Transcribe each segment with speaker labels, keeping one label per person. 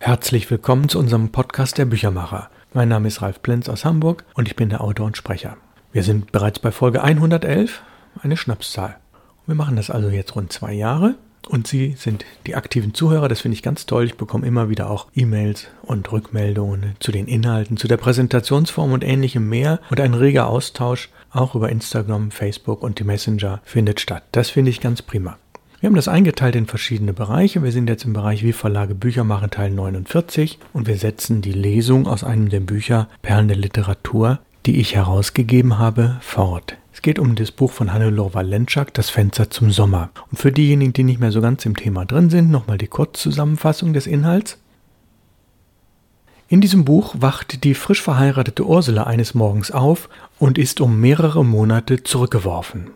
Speaker 1: Herzlich willkommen zu unserem Podcast der Büchermacher. Mein Name ist Ralf Plenz aus Hamburg und ich bin der Autor und Sprecher. Wir sind bereits bei Folge 111, eine Schnapszahl. Wir machen das also jetzt rund zwei Jahre und Sie sind die aktiven Zuhörer. Das finde ich ganz toll. Ich bekomme immer wieder auch E-Mails und Rückmeldungen zu den Inhalten, zu der Präsentationsform und ähnlichem mehr. Und ein reger Austausch auch über Instagram, Facebook und die Messenger findet statt. Das finde ich ganz prima. Wir haben das eingeteilt in verschiedene Bereiche. Wir sind jetzt im Bereich Wie Verlage Bücher machen Teil 49 und wir setzen die Lesung aus einem der Bücher Perlen der Literatur, die ich herausgegeben habe, fort. Es geht um das Buch von Hannelore Walenczak, Das Fenster zum Sommer. Und für diejenigen, die nicht mehr so ganz im Thema drin sind, nochmal die Kurzzusammenfassung des Inhalts. In diesem Buch wacht die frisch verheiratete Ursula eines Morgens auf und ist um mehrere Monate zurückgeworfen.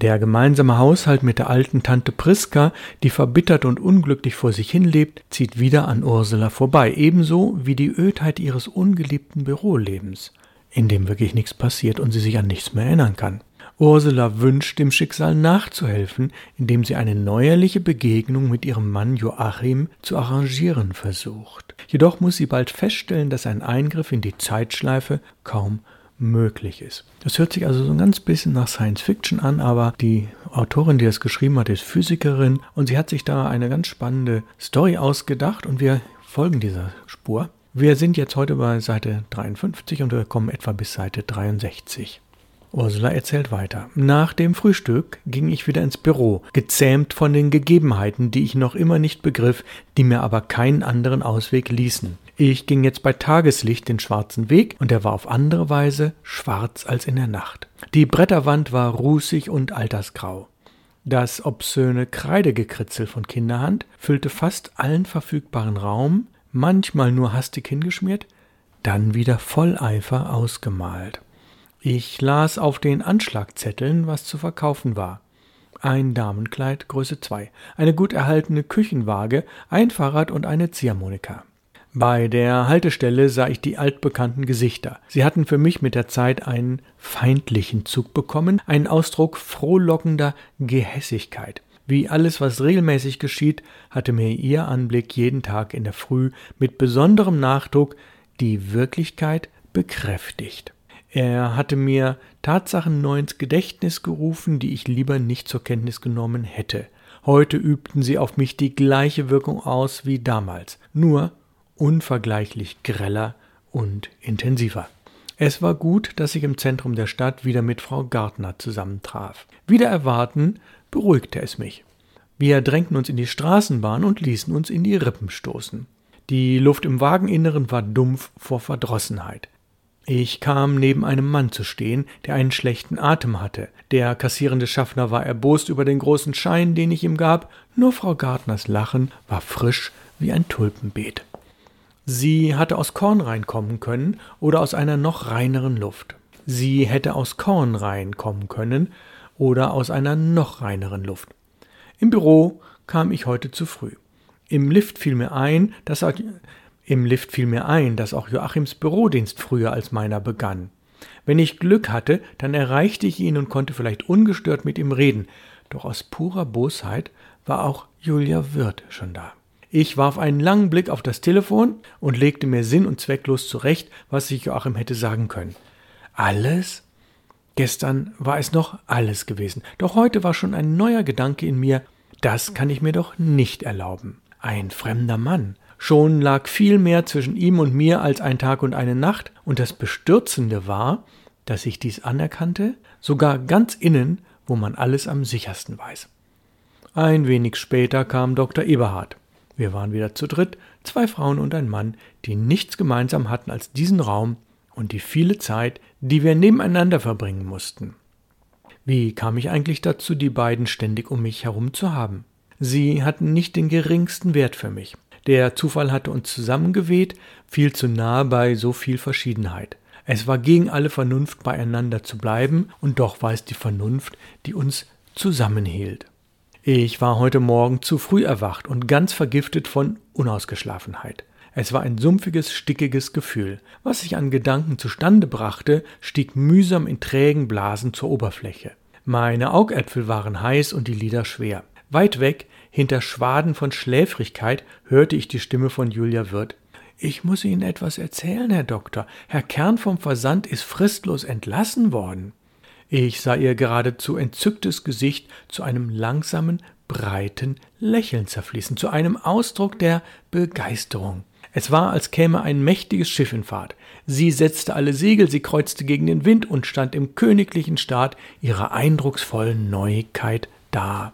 Speaker 1: Der gemeinsame Haushalt mit der alten Tante Priska, die verbittert und unglücklich vor sich hinlebt, zieht wieder an Ursula vorbei, ebenso wie die Ödheit ihres ungeliebten Bürolebens, in dem wirklich nichts passiert und sie sich an nichts mehr erinnern kann. Ursula wünscht dem Schicksal nachzuhelfen, indem sie eine neuerliche Begegnung mit ihrem Mann Joachim zu arrangieren versucht. Jedoch muss sie bald feststellen, dass ein Eingriff in die Zeitschleife kaum möglich ist. Das hört sich also so ein ganz bisschen nach Science Fiction an, aber die Autorin, die das geschrieben hat, ist Physikerin und sie hat sich da eine ganz spannende Story ausgedacht und wir folgen dieser Spur. Wir sind jetzt heute bei Seite 53 und wir kommen etwa bis Seite 63. Ursula erzählt weiter. Nach dem Frühstück ging ich wieder ins Büro, gezähmt von den Gegebenheiten, die ich noch immer nicht begriff, die mir aber keinen anderen Ausweg ließen. Ich ging jetzt bei Tageslicht den schwarzen Weg und er war auf andere Weise schwarz als in der Nacht. Die Bretterwand war rußig und altersgrau. Das obszöne Kreidegekritzel von Kinderhand füllte fast allen verfügbaren Raum, manchmal nur hastig hingeschmiert, dann wieder voll Eifer ausgemalt. Ich las auf den Anschlagzetteln, was zu verkaufen war. Ein Damenkleid Größe 2, eine gut erhaltene Küchenwaage, ein Fahrrad und eine Ziehharmonika. Bei der Haltestelle sah ich die altbekannten Gesichter. Sie hatten für mich mit der Zeit einen feindlichen Zug bekommen, einen Ausdruck frohlockender Gehässigkeit. Wie alles, was regelmäßig geschieht, hatte mir ihr Anblick jeden Tag in der Früh mit besonderem Nachdruck die Wirklichkeit bekräftigt. Er hatte mir Tatsachen neu ins Gedächtnis gerufen, die ich lieber nicht zur Kenntnis genommen hätte. Heute übten sie auf mich die gleiche Wirkung aus wie damals, nur unvergleichlich greller und intensiver. Es war gut, dass ich im Zentrum der Stadt wieder mit Frau Gartner zusammentraf. Wieder erwarten beruhigte es mich. Wir drängten uns in die Straßenbahn und ließen uns in die Rippen stoßen. Die Luft im Wageninneren war dumpf vor Verdrossenheit. Ich kam neben einem Mann zu stehen, der einen schlechten Atem hatte. Der kassierende Schaffner war erbost über den großen Schein, den ich ihm gab, nur Frau Gartners Lachen war frisch wie ein Tulpenbeet. Sie hatte aus Korn reinkommen können oder aus einer noch reineren Luft. Sie hätte aus Korn reinkommen können oder aus einer noch reineren Luft. Im Büro kam ich heute zu früh. Im Lift fiel mir ein, dass im Lift fiel mir ein, dass auch Joachims Bürodienst früher als meiner begann. Wenn ich Glück hatte, dann erreichte ich ihn und konnte vielleicht ungestört mit ihm reden, doch aus purer Bosheit war auch Julia Wirth schon da. Ich warf einen langen Blick auf das Telefon und legte mir sinn- und zwecklos zurecht, was ich Joachim hätte sagen können. Alles? Gestern war es noch alles gewesen, doch heute war schon ein neuer Gedanke in mir, das kann ich mir doch nicht erlauben. Ein fremder Mann. Schon lag viel mehr zwischen ihm und mir als ein Tag und eine Nacht, und das Bestürzende war, dass ich dies anerkannte, sogar ganz innen, wo man alles am sichersten weiß. Ein wenig später kam Dr. Eberhard. Wir waren wieder zu dritt, zwei Frauen und ein Mann, die nichts gemeinsam hatten als diesen Raum und die viele Zeit, die wir nebeneinander verbringen mussten. Wie kam ich eigentlich dazu, die beiden ständig um mich herum zu haben? Sie hatten nicht den geringsten Wert für mich. Der Zufall hatte uns zusammengeweht, viel zu nah bei so viel Verschiedenheit. Es war gegen alle Vernunft beieinander zu bleiben, und doch war es die Vernunft, die uns zusammenhielt. Ich war heute Morgen zu früh erwacht und ganz vergiftet von Unausgeschlafenheit. Es war ein sumpfiges, stickiges Gefühl. Was sich an Gedanken zustande brachte, stieg mühsam in trägen Blasen zur Oberfläche. Meine Augäpfel waren heiß und die Lider schwer. Weit weg Hinter Schwaden von Schläfrigkeit hörte ich die Stimme von Julia Wirth. Ich muss Ihnen etwas erzählen, Herr Doktor. Herr Kern vom Versand ist fristlos entlassen worden. Ich sah ihr geradezu entzücktes Gesicht zu einem langsamen, breiten Lächeln zerfließen, zu einem Ausdruck der Begeisterung. Es war, als käme ein mächtiges Schiff in Fahrt. Sie setzte alle Segel, sie kreuzte gegen den Wind und stand im königlichen Staat ihrer eindrucksvollen Neuigkeit da.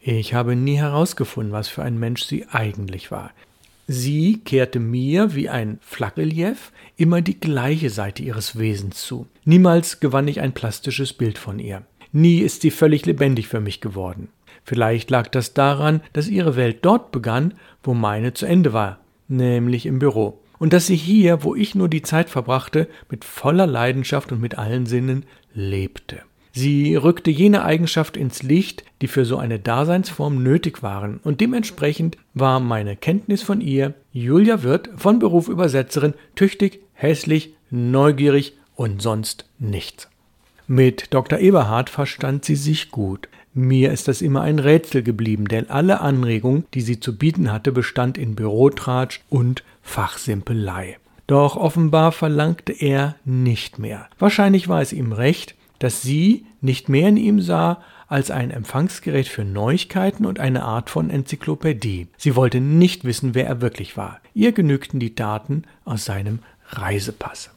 Speaker 1: Ich habe nie herausgefunden, was für ein Mensch sie eigentlich war. Sie kehrte mir wie ein Flaggeljew immer die gleiche Seite ihres Wesens zu. Niemals gewann ich ein plastisches Bild von ihr. Nie ist sie völlig lebendig für mich geworden. Vielleicht lag das daran, dass ihre Welt dort begann, wo meine zu Ende war, nämlich im Büro. Und dass sie hier, wo ich nur die Zeit verbrachte, mit voller Leidenschaft und mit allen Sinnen lebte. Sie rückte jene Eigenschaft ins Licht, die für so eine Daseinsform nötig waren, und dementsprechend war meine Kenntnis von ihr, Julia Wirth, von Beruf Übersetzerin, tüchtig, hässlich, neugierig und sonst nichts. Mit Dr. Eberhard verstand sie sich gut. Mir ist das immer ein Rätsel geblieben, denn alle Anregungen, die sie zu bieten hatte, bestand in Bürotratsch und Fachsimpelei. Doch offenbar verlangte er nicht mehr. Wahrscheinlich war es ihm recht, dass sie nicht mehr in ihm sah als ein Empfangsgerät für Neuigkeiten und eine Art von Enzyklopädie. Sie wollte nicht wissen, wer er wirklich war. Ihr genügten die Daten aus seinem Reisepass.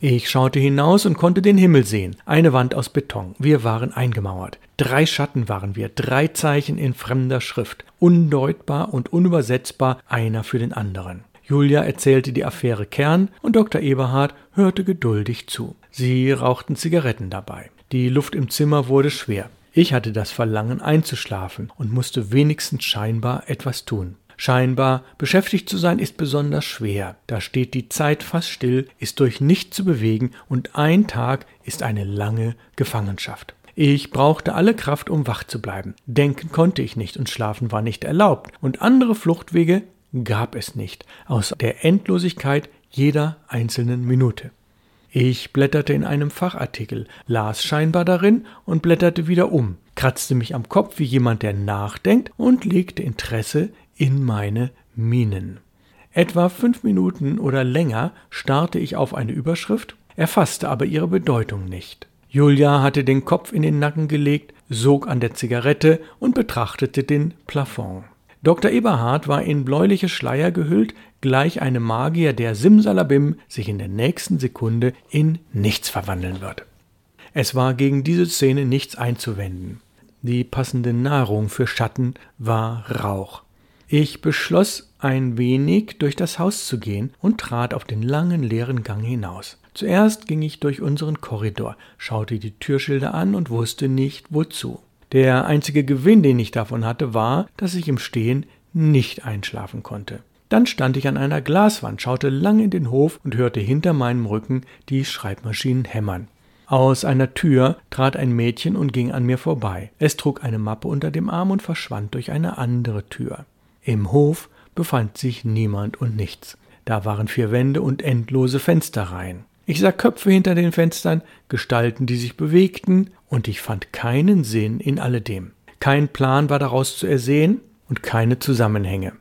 Speaker 1: Ich schaute hinaus und konnte den Himmel sehen. Eine Wand aus Beton. Wir waren eingemauert. Drei Schatten waren wir, drei Zeichen in fremder Schrift, undeutbar und unübersetzbar einer für den anderen. Julia erzählte die Affäre Kern und Dr. Eberhard hörte geduldig zu. Sie rauchten Zigaretten dabei. Die Luft im Zimmer wurde schwer. Ich hatte das Verlangen einzuschlafen und musste wenigstens scheinbar etwas tun. Scheinbar beschäftigt zu sein ist besonders schwer. Da steht die Zeit fast still, ist durch nichts zu bewegen und ein Tag ist eine lange Gefangenschaft. Ich brauchte alle Kraft, um wach zu bleiben. Denken konnte ich nicht und schlafen war nicht erlaubt. Und andere Fluchtwege gab es nicht, aus der Endlosigkeit jeder einzelnen Minute. Ich blätterte in einem Fachartikel, las scheinbar darin und blätterte wieder um, kratzte mich am Kopf wie jemand, der nachdenkt und legte Interesse in meine Minen. Etwa fünf Minuten oder länger starrte ich auf eine Überschrift, erfasste aber ihre Bedeutung nicht. Julia hatte den Kopf in den Nacken gelegt, sog an der Zigarette und betrachtete den Plafond. Dr. Eberhard war in bläuliche Schleier gehüllt, gleich einem Magier, der Simsalabim sich in der nächsten Sekunde in nichts verwandeln wird. Es war gegen diese Szene nichts einzuwenden. Die passende Nahrung für Schatten war Rauch. Ich beschloss, ein wenig durch das Haus zu gehen und trat auf den langen leeren Gang hinaus. Zuerst ging ich durch unseren Korridor, schaute die Türschilder an und wusste nicht wozu. Der einzige Gewinn, den ich davon hatte, war, dass ich im Stehen nicht einschlafen konnte. Dann stand ich an einer Glaswand, schaute lang in den Hof und hörte hinter meinem Rücken die Schreibmaschinen hämmern. Aus einer Tür trat ein Mädchen und ging an mir vorbei. Es trug eine Mappe unter dem Arm und verschwand durch eine andere Tür. Im Hof befand sich niemand und nichts. Da waren vier Wände und endlose Fensterreihen. Ich sah Köpfe hinter den Fenstern, Gestalten, die sich bewegten, und ich fand keinen Sinn in alledem. Kein Plan war daraus zu ersehen und keine Zusammenhänge.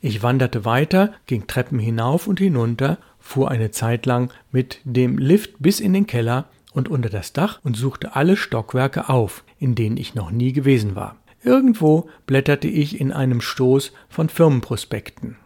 Speaker 1: Ich wanderte weiter, ging Treppen hinauf und hinunter, fuhr eine Zeit lang mit dem Lift bis in den Keller und unter das Dach und suchte alle Stockwerke auf, in denen ich noch nie gewesen war. Irgendwo blätterte ich in einem Stoß von Firmenprospekten,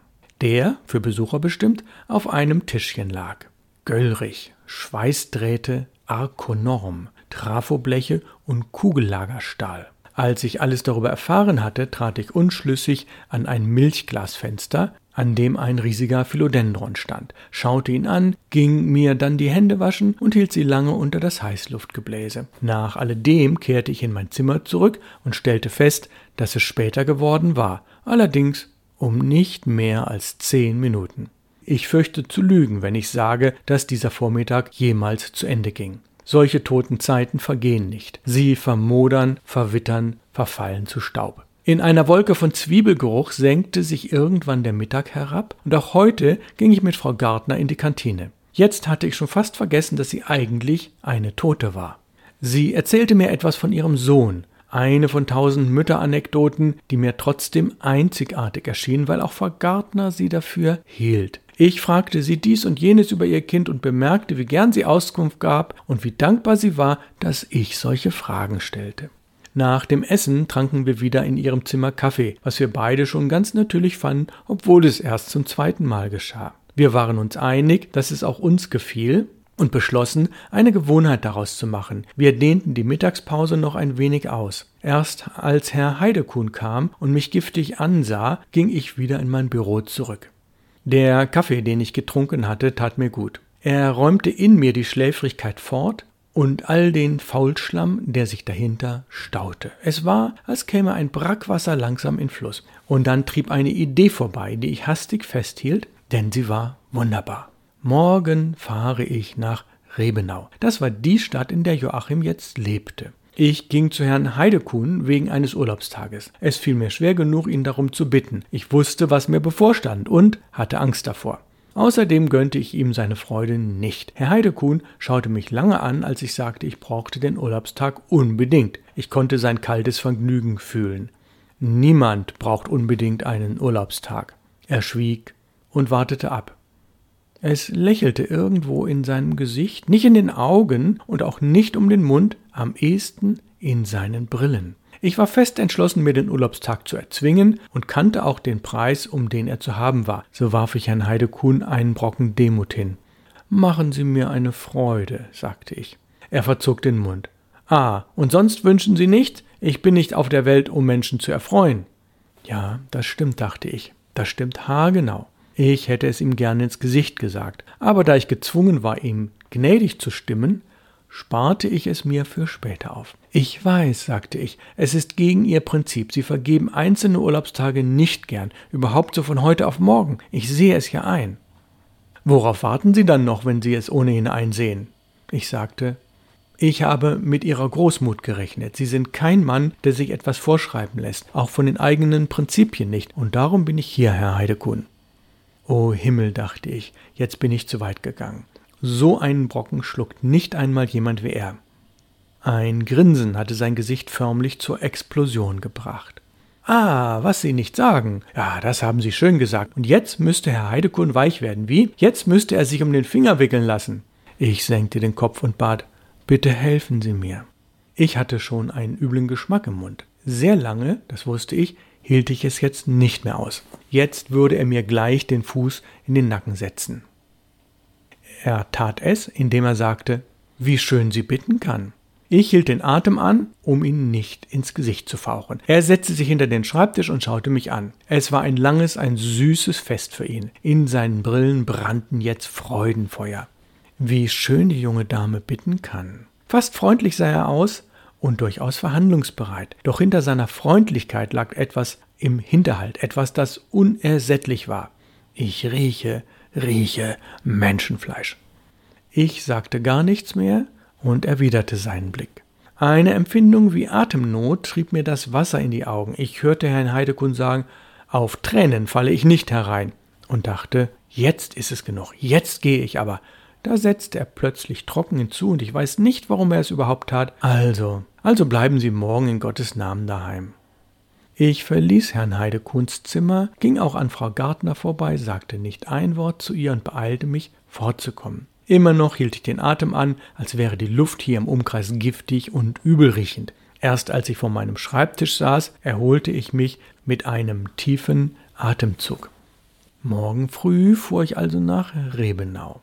Speaker 1: der, für Besucher bestimmt, auf einem Tischchen lag. Göllrich, Schweißdrähte, Arkonorm, Trafobleche und Kugellagerstahl. Als ich alles darüber erfahren hatte, trat ich unschlüssig an ein Milchglasfenster, an dem ein riesiger Philodendron stand, schaute ihn an, ging mir dann die Hände waschen und hielt sie lange unter das Heißluftgebläse. Nach alledem kehrte ich in mein Zimmer zurück und stellte fest, dass es später geworden war, allerdings um nicht mehr als zehn Minuten. Ich fürchte zu lügen, wenn ich sage, dass dieser Vormittag jemals zu Ende ging. Solche toten Zeiten vergehen nicht. Sie vermodern, verwittern, verfallen zu Staub. In einer Wolke von Zwiebelgeruch senkte sich irgendwann der Mittag herab, und auch heute ging ich mit Frau Gartner in die Kantine. Jetzt hatte ich schon fast vergessen, dass sie eigentlich eine Tote war. Sie erzählte mir etwas von ihrem Sohn, Eine von tausend Mütteranekdoten, die mir trotzdem einzigartig erschienen, weil auch Frau Gartner sie dafür hielt. Ich fragte sie dies und jenes über ihr Kind und bemerkte, wie gern sie Auskunft gab und wie dankbar sie war, dass ich solche Fragen stellte. Nach dem Essen tranken wir wieder in ihrem Zimmer Kaffee, was wir beide schon ganz natürlich fanden, obwohl es erst zum zweiten Mal geschah. Wir waren uns einig, dass es auch uns gefiel, und beschlossen, eine Gewohnheit daraus zu machen. Wir dehnten die Mittagspause noch ein wenig aus. Erst als Herr Heidekuhn kam und mich giftig ansah, ging ich wieder in mein Büro zurück. Der Kaffee, den ich getrunken hatte, tat mir gut. Er räumte in mir die Schläfrigkeit fort und all den Faulschlamm, der sich dahinter staute. Es war, als käme ein Brackwasser langsam in Fluss. Und dann trieb eine Idee vorbei, die ich hastig festhielt, denn sie war wunderbar. Morgen fahre ich nach Rebenau. Das war die Stadt, in der Joachim jetzt lebte. Ich ging zu Herrn Heidekuhn wegen eines Urlaubstages. Es fiel mir schwer genug, ihn darum zu bitten. Ich wusste, was mir bevorstand und hatte Angst davor. Außerdem gönnte ich ihm seine Freude nicht. Herr Heidekuhn schaute mich lange an, als ich sagte, ich brauchte den Urlaubstag unbedingt. Ich konnte sein kaltes Vergnügen fühlen. Niemand braucht unbedingt einen Urlaubstag. Er schwieg und wartete ab. Es lächelte irgendwo in seinem Gesicht, nicht in den Augen und auch nicht um den Mund, am ehesten in seinen Brillen. Ich war fest entschlossen, mir den Urlaubstag zu erzwingen und kannte auch den Preis, um den er zu haben war. So warf ich Herrn Heidekuhn einen Brocken Demut hin. Machen Sie mir eine Freude, sagte ich. Er verzog den Mund. Ah, und sonst wünschen Sie nichts? Ich bin nicht auf der Welt, um Menschen zu erfreuen. Ja, das stimmt, dachte ich. Das stimmt haargenau. Ich hätte es ihm gerne ins Gesicht gesagt, aber da ich gezwungen war, ihm gnädig zu stimmen, sparte ich es mir für später auf. Ich weiß, sagte ich, es ist gegen Ihr Prinzip. Sie vergeben einzelne Urlaubstage nicht gern, überhaupt so von heute auf morgen. Ich sehe es ja ein. Worauf warten Sie dann noch, wenn Sie es ohnehin einsehen? Ich sagte, ich habe mit Ihrer Großmut gerechnet. Sie sind kein Mann, der sich etwas vorschreiben lässt, auch von den eigenen Prinzipien nicht, und darum bin ich hier, Herr Heidekuhn. O Himmel, dachte ich, jetzt bin ich zu weit gegangen. So einen Brocken schluckt nicht einmal jemand wie er. Ein Grinsen hatte sein Gesicht förmlich zur Explosion gebracht. Ah, was Sie nicht sagen. Ja, das haben Sie schön gesagt. Und jetzt müsste Herr Heidekuhn weich werden. Wie? Jetzt müsste er sich um den Finger wickeln lassen. Ich senkte den Kopf und bat, bitte helfen Sie mir. Ich hatte schon einen üblen Geschmack im Mund. Sehr lange, das wusste ich, hielt ich es jetzt nicht mehr aus. Jetzt würde er mir gleich den Fuß in den Nacken setzen. Er tat es, indem er sagte, wie schön sie bitten kann. Ich hielt den Atem an, um ihn nicht ins Gesicht zu fauchen. Er setzte sich hinter den Schreibtisch und schaute mich an. Es war ein langes, ein süßes Fest für ihn. In seinen Brillen brannten jetzt Freudenfeuer. Wie schön die junge Dame bitten kann. Fast freundlich sah er aus und durchaus verhandlungsbereit. Doch hinter seiner Freundlichkeit lag etwas im Hinterhalt, etwas, das unersättlich war. Ich rieche, rieche Menschenfleisch. Ich sagte gar nichts mehr und erwiderte seinen Blick. Eine Empfindung wie Atemnot trieb mir das Wasser in die Augen. Ich hörte Herrn Heidekun sagen, auf Tränen falle ich nicht herein, und dachte, jetzt ist es genug, jetzt gehe ich aber. Da setzte er plötzlich trocken hinzu, und ich weiß nicht, warum er es überhaupt tat. Also, also bleiben Sie morgen in Gottes Namen daheim. Ich verließ Herrn Heidekuns Zimmer, ging auch an Frau Gartner vorbei, sagte nicht ein Wort zu ihr und beeilte mich, fortzukommen. Immer noch hielt ich den Atem an, als wäre die Luft hier im Umkreis giftig und übelriechend. Erst als ich vor meinem Schreibtisch saß, erholte ich mich mit einem tiefen Atemzug. Morgen früh fuhr ich also nach Rebenau.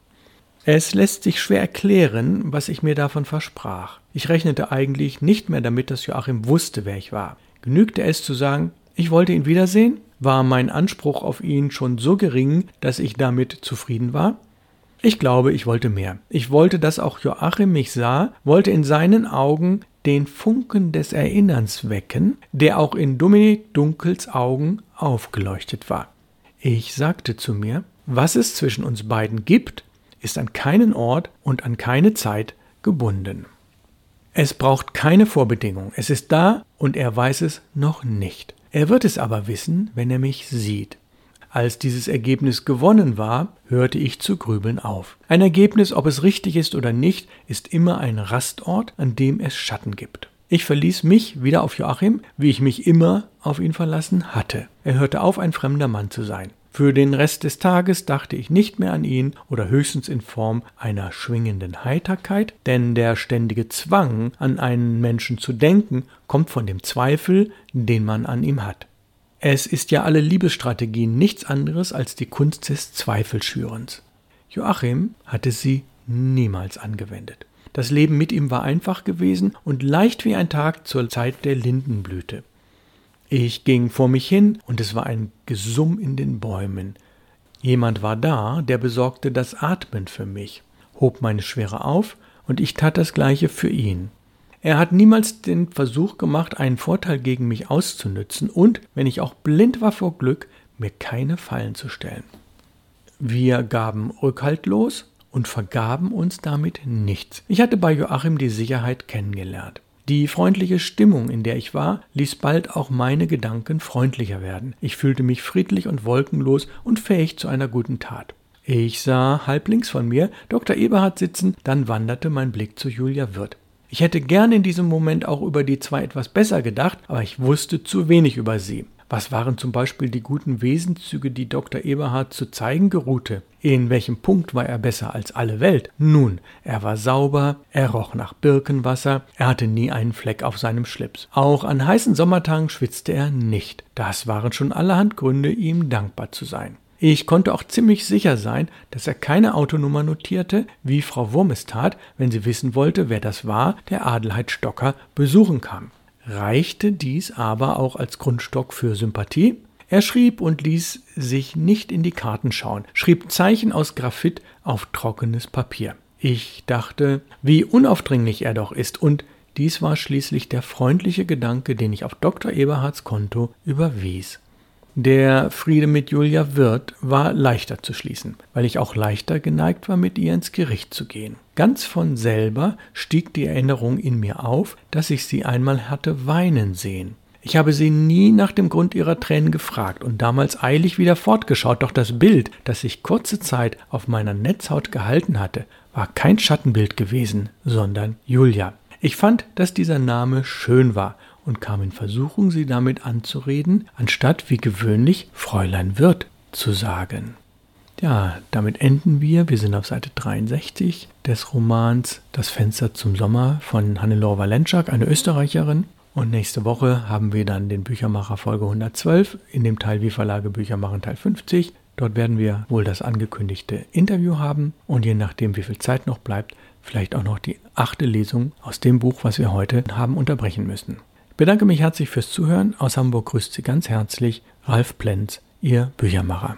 Speaker 1: Es lässt sich schwer erklären, was ich mir davon versprach. Ich rechnete eigentlich nicht mehr damit, dass Joachim wusste, wer ich war. Genügte es zu sagen, ich wollte ihn wiedersehen? War mein Anspruch auf ihn schon so gering, dass ich damit zufrieden war? Ich glaube, ich wollte mehr. Ich wollte, dass auch Joachim mich sah, wollte in seinen Augen den Funken des Erinnerns wecken, der auch in Dominik Dunkels Augen aufgeleuchtet war. Ich sagte zu mir, was es zwischen uns beiden gibt, ist an keinen Ort und an keine Zeit gebunden. Es braucht keine Vorbedingung. Es ist da und er weiß es noch nicht. Er wird es aber wissen, wenn er mich sieht. Als dieses Ergebnis gewonnen war, hörte ich zu grübeln auf. Ein Ergebnis, ob es richtig ist oder nicht, ist immer ein Rastort, an dem es Schatten gibt. Ich verließ mich wieder auf Joachim, wie ich mich immer auf ihn verlassen hatte. Er hörte auf, ein fremder Mann zu sein. Für den Rest des Tages dachte ich nicht mehr an ihn oder höchstens in Form einer schwingenden Heiterkeit, denn der ständige Zwang, an einen Menschen zu denken, kommt von dem Zweifel, den man an ihm hat. Es ist ja alle Liebesstrategien nichts anderes als die Kunst des Zweifelschürens. Joachim hatte sie niemals angewendet. Das Leben mit ihm war einfach gewesen und leicht wie ein Tag zur Zeit der Lindenblüte. Ich ging vor mich hin und es war ein Gesumm in den Bäumen. Jemand war da, der besorgte das Atmen für mich, hob meine Schwere auf und ich tat das gleiche für ihn. Er hat niemals den Versuch gemacht, einen Vorteil gegen mich auszunützen und, wenn ich auch blind war vor Glück, mir keine Fallen zu stellen. Wir gaben rückhaltlos und vergaben uns damit nichts. Ich hatte bei Joachim die Sicherheit kennengelernt. Die freundliche Stimmung, in der ich war, ließ bald auch meine Gedanken freundlicher werden. Ich fühlte mich friedlich und wolkenlos und fähig zu einer guten Tat. Ich sah halb links von mir Dr. Eberhard sitzen, dann wanderte mein Blick zu Julia Wirth. Ich hätte gern in diesem Moment auch über die zwei etwas besser gedacht, aber ich wusste zu wenig über sie. Was waren zum Beispiel die guten Wesenszüge, die Dr. Eberhard zu zeigen geruhte? In welchem Punkt war er besser als alle Welt? Nun, er war sauber, er roch nach Birkenwasser, er hatte nie einen Fleck auf seinem Schlips. Auch an heißen Sommertagen schwitzte er nicht. Das waren schon allerhand Gründe, ihm dankbar zu sein. Ich konnte auch ziemlich sicher sein, dass er keine Autonummer notierte, wie Frau Wurmes tat, wenn sie wissen wollte, wer das war, der Adelheid Stocker besuchen kam reichte dies aber auch als Grundstock für Sympathie. Er schrieb und ließ sich nicht in die Karten schauen, schrieb Zeichen aus Graphit auf trockenes Papier. Ich dachte, wie unaufdringlich er doch ist, und dies war schließlich der freundliche Gedanke, den ich auf Dr. Eberhards Konto überwies. Der Friede mit Julia Wirth war leichter zu schließen, weil ich auch leichter geneigt war, mit ihr ins Gericht zu gehen. Ganz von selber stieg die Erinnerung in mir auf, dass ich sie einmal hatte weinen sehen. Ich habe sie nie nach dem Grund ihrer Tränen gefragt und damals eilig wieder fortgeschaut, doch das Bild, das sich kurze Zeit auf meiner Netzhaut gehalten hatte, war kein Schattenbild gewesen, sondern Julia. Ich fand, dass dieser Name schön war und kam in Versuchung, sie damit anzureden, anstatt wie gewöhnlich Fräulein Wirth zu sagen. Ja, damit enden wir. Wir sind auf Seite 63 des Romans Das Fenster zum Sommer von Hannelore Walenczak, eine Österreicherin. Und nächste Woche haben wir dann den Büchermacher Folge 112 in dem Teil Wie Verlage Bücher machen Teil 50. Dort werden wir wohl das angekündigte Interview haben und je nachdem, wie viel Zeit noch bleibt, vielleicht auch noch die achte Lesung aus dem Buch, was wir heute haben unterbrechen müssen bedanke mich herzlich fürs Zuhören. Aus Hamburg grüßt Sie ganz herzlich Ralf Plenz, Ihr Büchermacher.